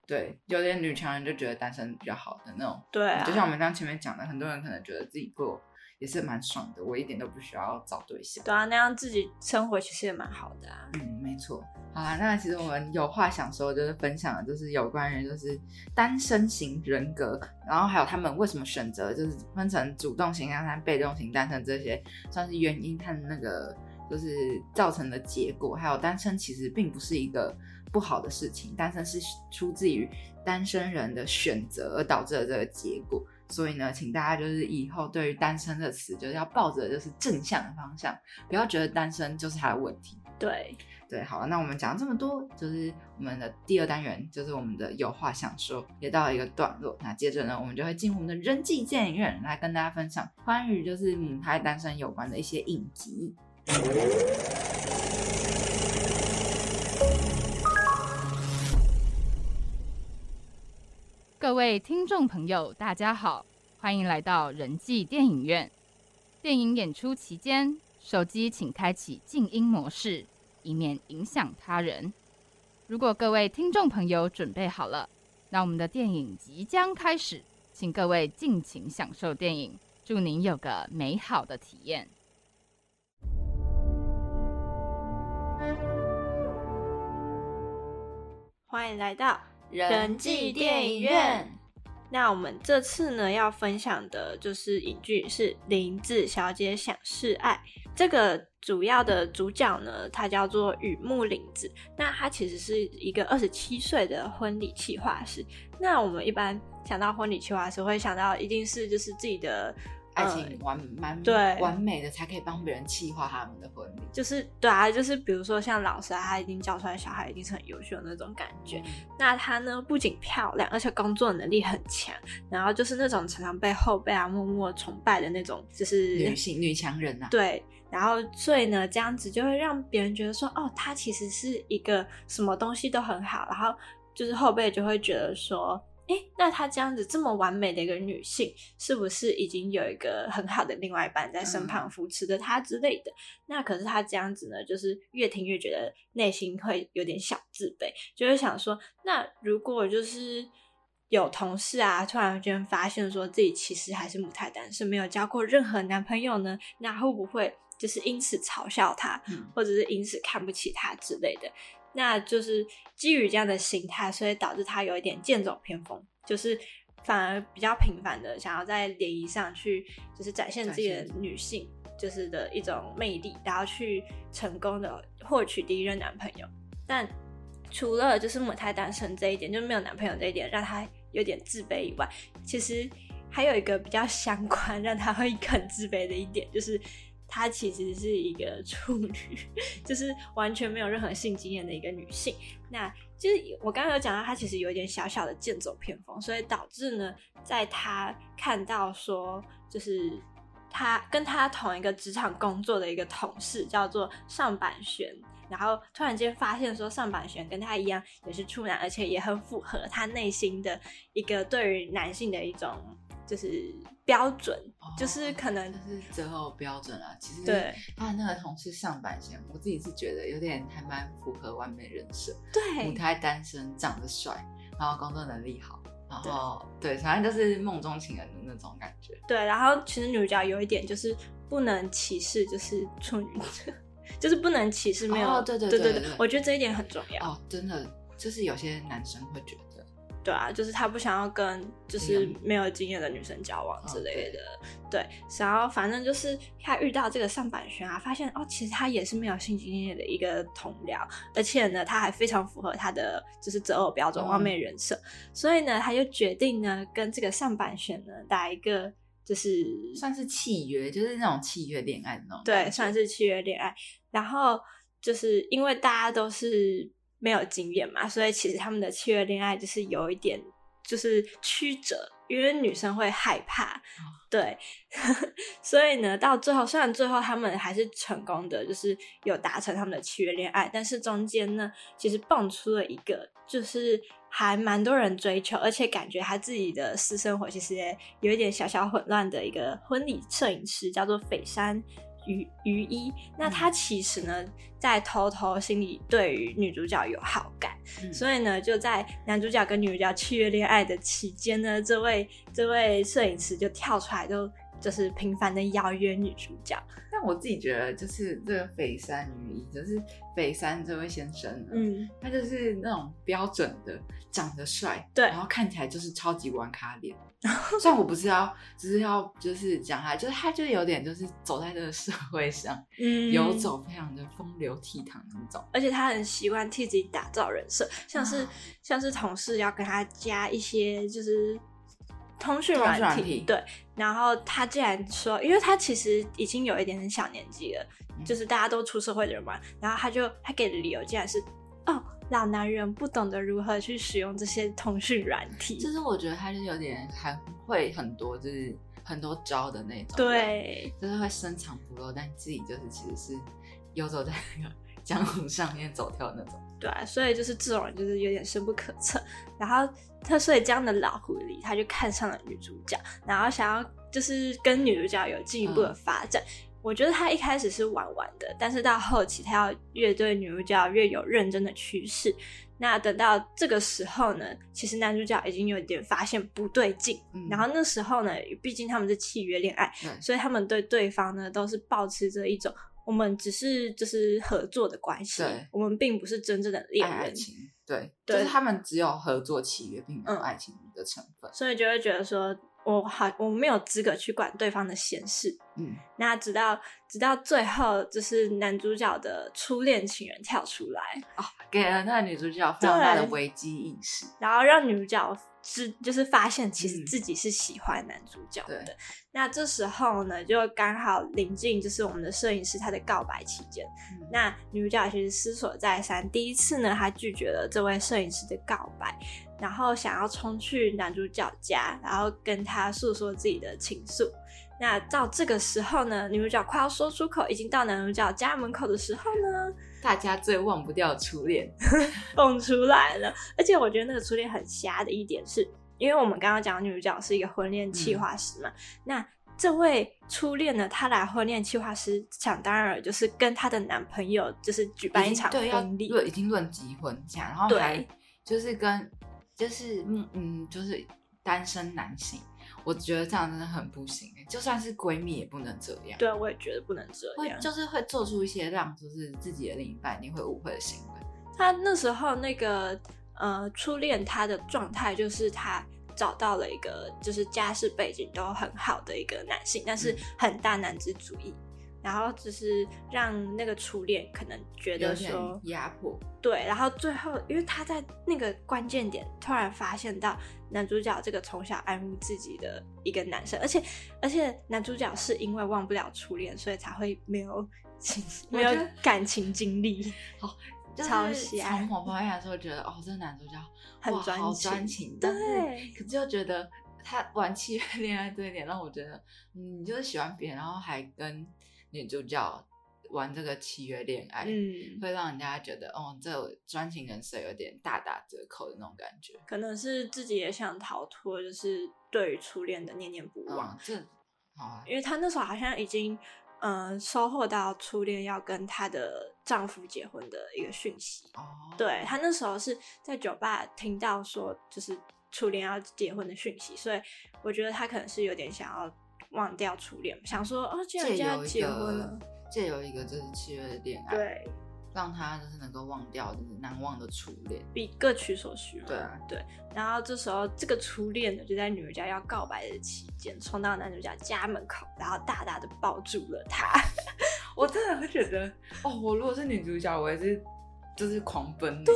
对，有点女强人就觉得单身比较好的那种。对啊，就像我们刚刚前面讲的，很多人可能觉得自己过也是蛮爽的，我一点都不需要找对象。对啊，那样自己生活其实也蛮好的啊。嗯，没错。好啦，那其实我们有话想说，就是分享的，就是有关于就是单身型人格，然后还有他们为什么选择，就是分成主动型单身、被动型单身这些，算是原因和那个就是造成的结果。还有单身其实并不是一个不好的事情，单身是出自于单身人的选择而导致的这个结果。所以呢，请大家就是以后对于单身这词，就是要抱着就是正向的方向，不要觉得单身就是他的问题。对，对，好了，那我们讲了这么多，就是我们的第二单元，就是我们的有话想说，也到了一个段落。那接着呢，我们就会进入我们的人际电影院来跟大家分享关于就是母胎单身有关的一些影集。各位听众朋友，大家好，欢迎来到人际电影院。电影演出期间，手机请开启静音模式，以免影响他人。如果各位听众朋友准备好了，那我们的电影即将开始，请各位尽情享受电影，祝您有个美好的体验。欢迎来到人际电影院。那我们这次呢要分享的就是影剧是《林子小姐想示爱》。这个主要的主角呢，他叫做雨木林子。那他其实是一个二十七岁的婚礼企划师。那我们一般想到婚礼企划师，会想到一定是就是自己的爱情完蛮对完美的，才可以帮别人气化他们的婚礼。就是对啊，就是比如说像老师啊，他已经教出来小孩一定是很优秀的那种感觉。那她呢，不仅漂亮，而且工作能力很强，然后就是那种常常被后辈啊默默崇拜的那种，就是女性女强人呐、啊，对。然后所以呢，这样子就会让别人觉得说，哦，她其实是一个什么东西都很好，然后就是后辈就会觉得说，哎，那她这样子这么完美的一个女性，是不是已经有一个很好的另外一半在身旁扶持着她之类的？那可是她这样子呢，就是越听越觉得内心会有点小自卑，就会想说，那如果就是有同事啊，突然间发现说自己其实还是母胎单身，没有交过任何男朋友呢，那会不会就是因此嘲笑她，嗯或者是因此看不起她之类的。那就是基于这样的心态，所以导致他有一点剑走偏锋，就是反而比较频繁的想要在联谊上去，就是展现自己的女性就是的一种魅力，然后去成功的获取第一任男朋友。但除了就是母胎单身这一点，就是没有男朋友这一点让他有点自卑以外，其实还有一个比较相关让他会很自卑的一点，就是她其实是一个 [laughs] 处女，就是完全没有任何性经验的一个女性。那就是我刚刚有讲到，她其实有一点小小的剑走偏锋，所以导致呢，在她看到说，就是她跟她同一个职场工作的一个同事叫做上坂玄。然后突然间发现说上坂玄跟她一样也是处男，而且也很符合她内心的一个对于男性的一种就是标准，就是可能哦就是择偶标准啊。其实对他的那个同事上半线，我自己是觉得有点还蛮符合完美人设。对母胎单身，长得帅，然后工作能力好，然后对，反正就是梦中情人的那种感觉。对，然后其实女主角有一点就是不能歧视，就是处女座，[laughs] 就是不能歧视没有，哦对对对对对我觉得这一点很重要。哦，真的，就是有些男生会觉得，对啊，就是他不想要跟就是没有经验的女生交往之类的，对，然后反正就是他遇到这个上板玄啊，发现哦，其实他也是没有性经验的一个同僚，而且呢，他还非常符合他的就是择偶标准、嗯。完美人设，所以呢，他就决定呢跟这个上板玄呢打一个就是算是契约，就是那种契约恋爱的那种对，算是契约恋爱。然后就是因为大家都是没有经验嘛，所以其实他们的契约恋爱就是有一点就是曲折，因为女生会害怕，对，[laughs] 所以呢，到最后虽然最后他们还是成功的，就是有达成他们的契约恋爱，但是中间呢，其实蹦出了一个就是。还蛮多人追求，而且感觉他自己的私生活其实也有一点小小混乱的一个婚礼摄影师，叫做斐山于于一。那他其实呢，在偷偷心里对于女主角有好感，嗯所以呢，就在男主角跟女主角契约恋爱的期间呢，这位这位摄影师就跳出来就。就是频繁的邀约女主角，但我自己觉得，就是这个北山女一，就是北山这位先生，嗯，他就是那种标准的长得帅，对。然后看起来就是超级玩咖脸。[laughs] 虽然我不是要，只是要就是讲他，就是他就有点就是走在这个社会上，[laughs] 嗯。游走非常的风流倜傥那种。而且他很习惯替自己打造人设，像是、啊。像是同事要跟他加一些就是通讯软体，对，然后他竟然说，因为他其实已经有一点点小年纪了，嗯。就是大家都出社会的人嘛，然后他就他给的理由竟然是哦，老男人不懂得如何去使用这些通讯软体，就是我觉得他就是有点还会很多，就是很多招的那种。，对，就是会深藏不露，但自己就是其实是游走在那个江湖上面走跳的那种。对啊，所以就是这种人就是有点深不可测。然后他所以这样的老狐狸，他就看上了女主角，然后想要就是跟女主角有进一步的发展。我觉得他一开始是玩玩的，但是到后期他要越对女主角越有认真的趋势。那等到这个时候呢，其实男主角已经有点发现不对劲，嗯然后那时候呢，毕竟他们是契约恋爱，对所以他们对对方呢都是保持着一种我们只是就是合作的关系对，我们并不是真正的恋人，爱爱情，对，对就是他们只有合作契约，并没有嗯爱情的成分。所以就会觉得说我好我没有资格去管对方的闲事。嗯，那直到直到最后，就是男主角的初恋情人跳出来，哦给了那个女主角非常大的危机意识。然后让女主角知就是发现其实嗯自己是喜欢男主角的。对那这时候呢，就刚好临近就是我们的摄影师他的告白期间。嗯那女主角其实思索再三，第一次呢，她拒绝了这位摄影师的告白，然后想要冲去男主角家，然后跟他诉说自己的情愫。那到这个时候呢，女主角快要说出口，已经到男主角家门口的时候呢，大家最忘不掉的初恋，[laughs] 蹦出来了。而且我觉得那个初恋很瞎的一点是，因为我们刚刚讲女主角是一个婚恋企划师嘛，那这位初恋呢，她来婚恋企划师，想当然了就是跟她的男朋友就是举办一场婚礼，对已经论及婚嫁，然后对还就是跟就是嗯嗯就是单身男性。我觉得这样真的很不行欸就算是闺蜜也不能这样。对，我也觉得不能这样。会就是会做出一些让就是自己的另一半一定会误会的行为。他那时候那个呃初恋，他的状态就是他找到了一个就是家世背景都很好的一个男性，但是嗯很大男子主义，然后就是让那个初恋可能觉得说压迫，对，然后最后因为他在那个关键点突然发现到男主角这个从小爱慕自己的一个男生，而且而且男主角是因为忘不了初恋，所以才会没有 [laughs] 情没有感情经历。[laughs] 好超喜爱从某方面来说，觉得哦，这个男主角很好专情专情，对但是可是又觉得他玩契约恋爱这一点让我觉得，嗯，你就是喜欢别人，然后还跟女主角玩这个契约恋爱，嗯，会让人家觉得哦，这专情人设有点大打折扣的那种感觉。可能是自己也想逃脱，就是对于初恋的念念不忘，嗯，这好啊，因为她那时候好像已经嗯、呃收获到初恋要跟她的丈夫结婚的一个讯息。哦，对她那时候是在酒吧听到说就是初恋要结婚的讯息，所以我觉得她可能是有点想要忘掉初恋，想说哦，既然人借由一家结婚了个，借由一个就是契约的恋爱，，对，让他就是能够忘掉就是难忘的初恋。比各取所需嘛。对啊对。然后这时候这个初恋呢，就在女主角要告白的期间，冲到男主角家门口，然后大大的抱住了他。[laughs] 我真的会觉得，哦，我如果是女主角，我也是就是狂奔，对，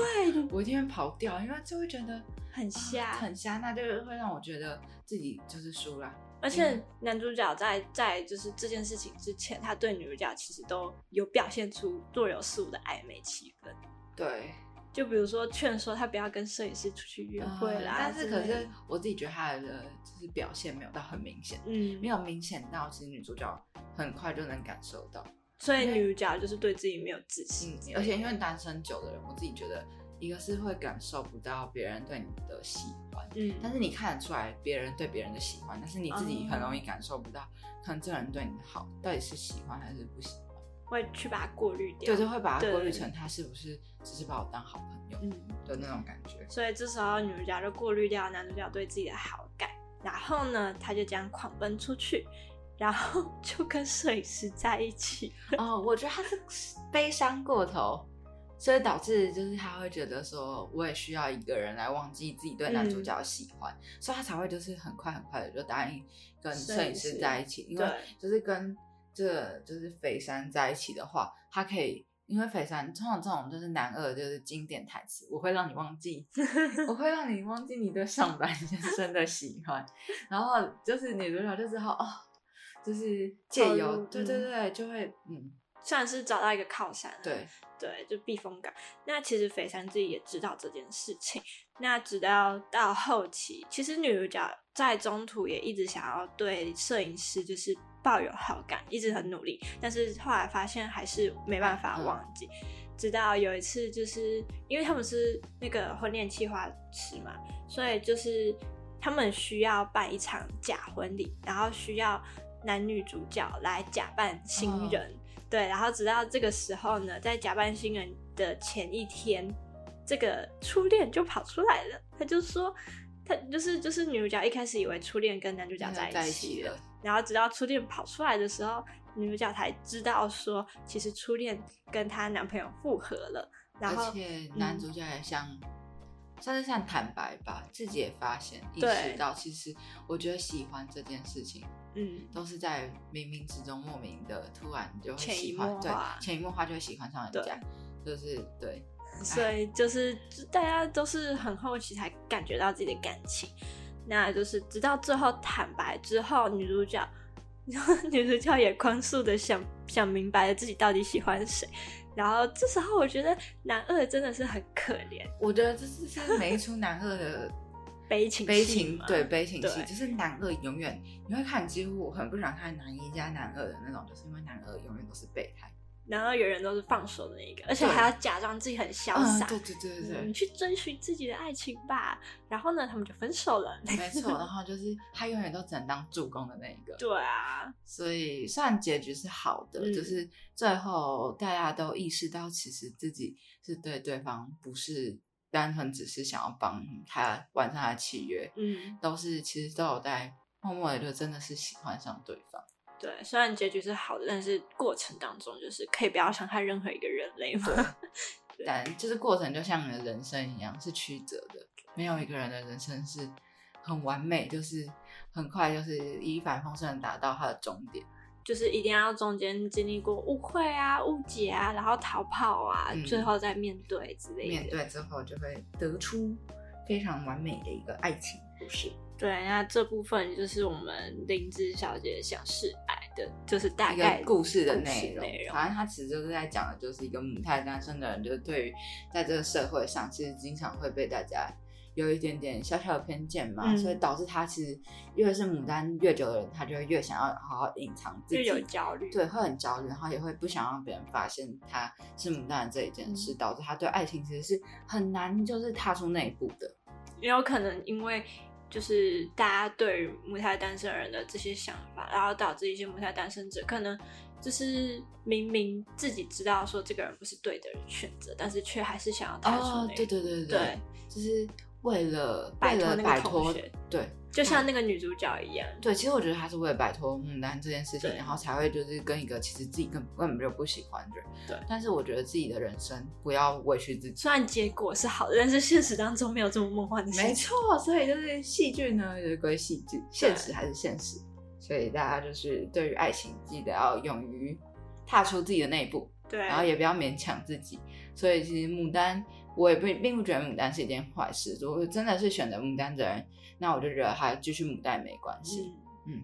我一定会跑掉，因为就会觉得很瞎，很瞎，那就是会让我觉得自己就是输了。而且男主角在在就是这件事情之前，他对女主角其实都有表现出若有似无的暧昧气氛。对，就比如说劝说他不要跟摄影师出去约会啦，嗯但是可是我自己觉得他的就是表现没有到很明显，嗯没，有明显到其实女主角很快就能感受到。所以女主角就是对自己没有自信嗯，，而且因为单身久的人，我自己觉得一个是会感受不到别人对你的喜欢，嗯，但是你看得出来别人对别人的喜欢，但是你自己很容易感受不到，可能这个人对你的好到底是喜欢还是不喜欢，会去把它过滤掉。对，就会把它过滤成他是不是只是把我当好朋友嗯，的那种感觉。所以这时候女主角就过滤掉男主角对自己的好感，然后呢，他就这样狂奔出去，然后就跟摄影师在一起。哦，我觉得他是悲伤过头，所以导致就是他会觉得说，我也需要一个人来忘记自己对男主角的喜欢，所以他才会就是很快很快的就答应跟摄影师在一起，因为就是跟这就是肥山在一起的话，他可以。因为肥山通常这种就是男二就是经典台词，我会让你忘记，[laughs] 我会让你忘记你对上班先生的喜欢，然后就是女主角就知道哦，就是借由入对对对，就会嗯算是找到一个靠山了，对，对，就避风港。那其实肥山自己也知道这件事情。那直到到后期，其实女主角在中途也一直想要对摄影师就是抱有好感，一直很努力，但是后来发现还是没办法嗯忘记。直到有一次，就是因为他们是那个婚恋计划师嘛，所以就是他们需要办一场假婚礼，然后需要男女主角来假扮新哦人。对，然后直到这个时候呢，在假扮新人的前一天，这个初恋就跑出来了。他就说，他就是就是女主角一开始以为初恋跟男主角在在一一起了，起了，然后直到初恋跑出来的时候，女主角才知道说，其实初恋跟她男朋友复合了。然后而且男主角也像，算是像坦白吧，自己也发现意识到，其实我觉得喜欢这件事情，嗯，都是在冥冥之中莫名的突然就会潜移喜欢，对潜移默化就会喜欢上人家，就是对，所以就是大家都是很好奇才感觉到自己的感情，那就是直到最后坦白之后，女主角，[laughs] 女主角也宽恕的想想明白了自己到底喜欢谁，然后这时候我觉得男二真的是很可怜，我觉得这是是每一出男二的悲情悲情对悲情戏，就是男二永远你会看，几乎我很不喜欢看男一加男二的那种，就是因为男二永远都是备胎，然后有人都是放手的那一个，而且还要假装自己很潇洒，嗯，对对对对对，嗯，去追寻自己的爱情吧。然后呢，他们就分手了。没错，然后就是他永远都只能当助攻的那一个，[laughs] 对啊，所以虽然结局是好的，嗯就是最后大家都意识到，其实自己是对对方不是单纯只是想要帮他完成他的契约，嗯，都是其实都有在默默的就真的是喜欢上对方。对，虽然结局是好的，但是过程当中就是可以不要伤害任何一个人类嘛。但就是过程就像你的人生一样是曲折的，没有一个人的人生是很完美，就是很快就是一帆风顺的达到他的终点。就是一定要中间经历过误会啊、误解啊，然后逃跑啊，嗯最后再面对之类的。面对之后就会得出非常完美的一个爱情故事。对，那这部分就是我们灵芝小姐想示爱的，就是大概个故事的内容，内容反正他其实就是在讲的，就是一个母胎单身的人，就是对于在这个社会上，其实经常会被大家有一点点小小的偏见嘛，嗯所以导致他其实越是牡丹越久的人，他就会越想要好好隐藏自己，就有焦虑。对，会很焦虑，然后也会不想让别人发现他是牡丹的这一件嗯事，导致他对爱情其实是很难就是踏出那一步的。也有可能因为就是大家对于母胎单身人的这些想法，然后导致一些母胎单身者可能就是明明自己知道说这个人不是对的人选择，但是却还是想要踏出那一步。哦对对对对，就是为了为了摆脱那个摆脱同学，对就像那个女主角一样。对，其实我觉得她是为了摆脱牡丹这件事情，然后才会就是跟一个其实自己根根本就不喜欢的人。对但是我觉得自己的人生不要委屈自己。虽然结果是好的，但是现实当中没有这么梦幻的事情。没错，所以就是戏剧呢，就是归戏剧，现实还是现实。所以大家就是对于爱情，记得要勇于踏出自己的那一步，对，然后也不要勉强自己。所以其实牡丹，我也不并不觉得牡丹是一件坏事。如果真的是选择牡丹的人，那我就觉得他继续牡丹也没关系。嗯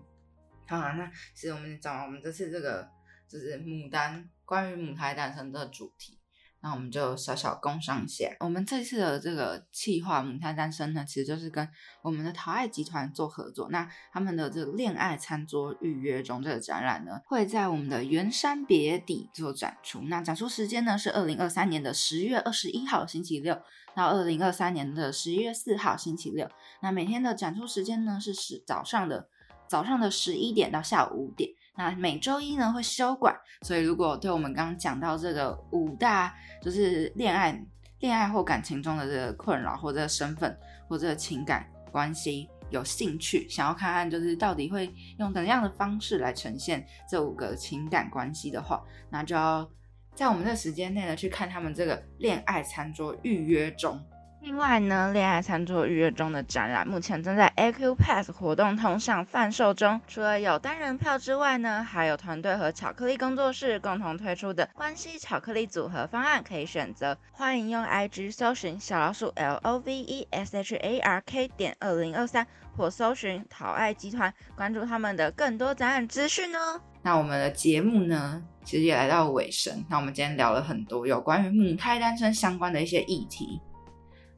好啊，那其实我们讲完我们这次这个就是牡丹关于母胎单身的主题，那我们就小小工商一下。我们这次的这个企划母胎单身呢，其实就是跟我们的陶爱集团做合作。那他们的这个恋爱餐桌预约中这个展览呢，会在我们的圆山别邸做展出。那展出时间呢是二零二三年的十月二十一号星期六到二零二三年的十一月四号星期六。那每天的展出时间呢是十早上的早上的十一点到下午五点。那每周一呢会休馆，所以如果对我们刚刚讲到这个五大就是恋爱、恋爱或感情中的这个困扰或者身份或者情感关系有兴趣，想要看看就是到底会用怎样的方式来呈现这五个情感关系的话，那就要在我们这时间内呢去看他们这个恋爱餐桌预约中。另外呢，恋爱餐桌预约中的展览目前正在 AQ Pass 活动通上贩售中。除了有单人票之外呢，还有团队和巧克力工作室共同推出的关系巧克力组合方案可以选择。欢迎用 IG 搜寻小老鼠 L O V E S H A R K 点二零二三，或搜寻讨爱集团，关注他们的更多展览资讯哦。那我们的节目呢，其实也来到尾声。那我们今天聊了很多有关于母胎单身相关的一些议题。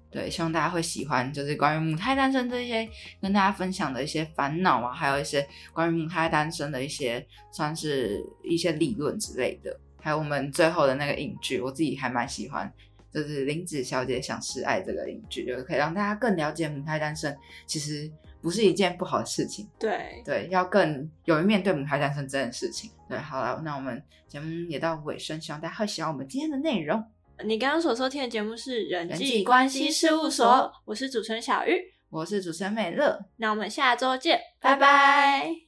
对，希望大家会喜欢，就是关于母胎单身这些跟大家分享的一些烦恼啊，还有一些关于母胎单身的一些算是一些理论之类的，还有我们最后的那个影剧，我自己还蛮喜欢，就是林子小姐想示爱这个影剧，就是可以让大家更了解母胎单身其实不是一件不好的事情，对，对，要更勇于面对母胎单身这件事情。对，好了，那我们节目也到尾声，希望大家会喜欢我们今天的内容。你刚刚所收听的节目是人人际际关关系系事务所所，我是主持人小玉，我是主持人美乐，那我们下周见，拜拜拜。拜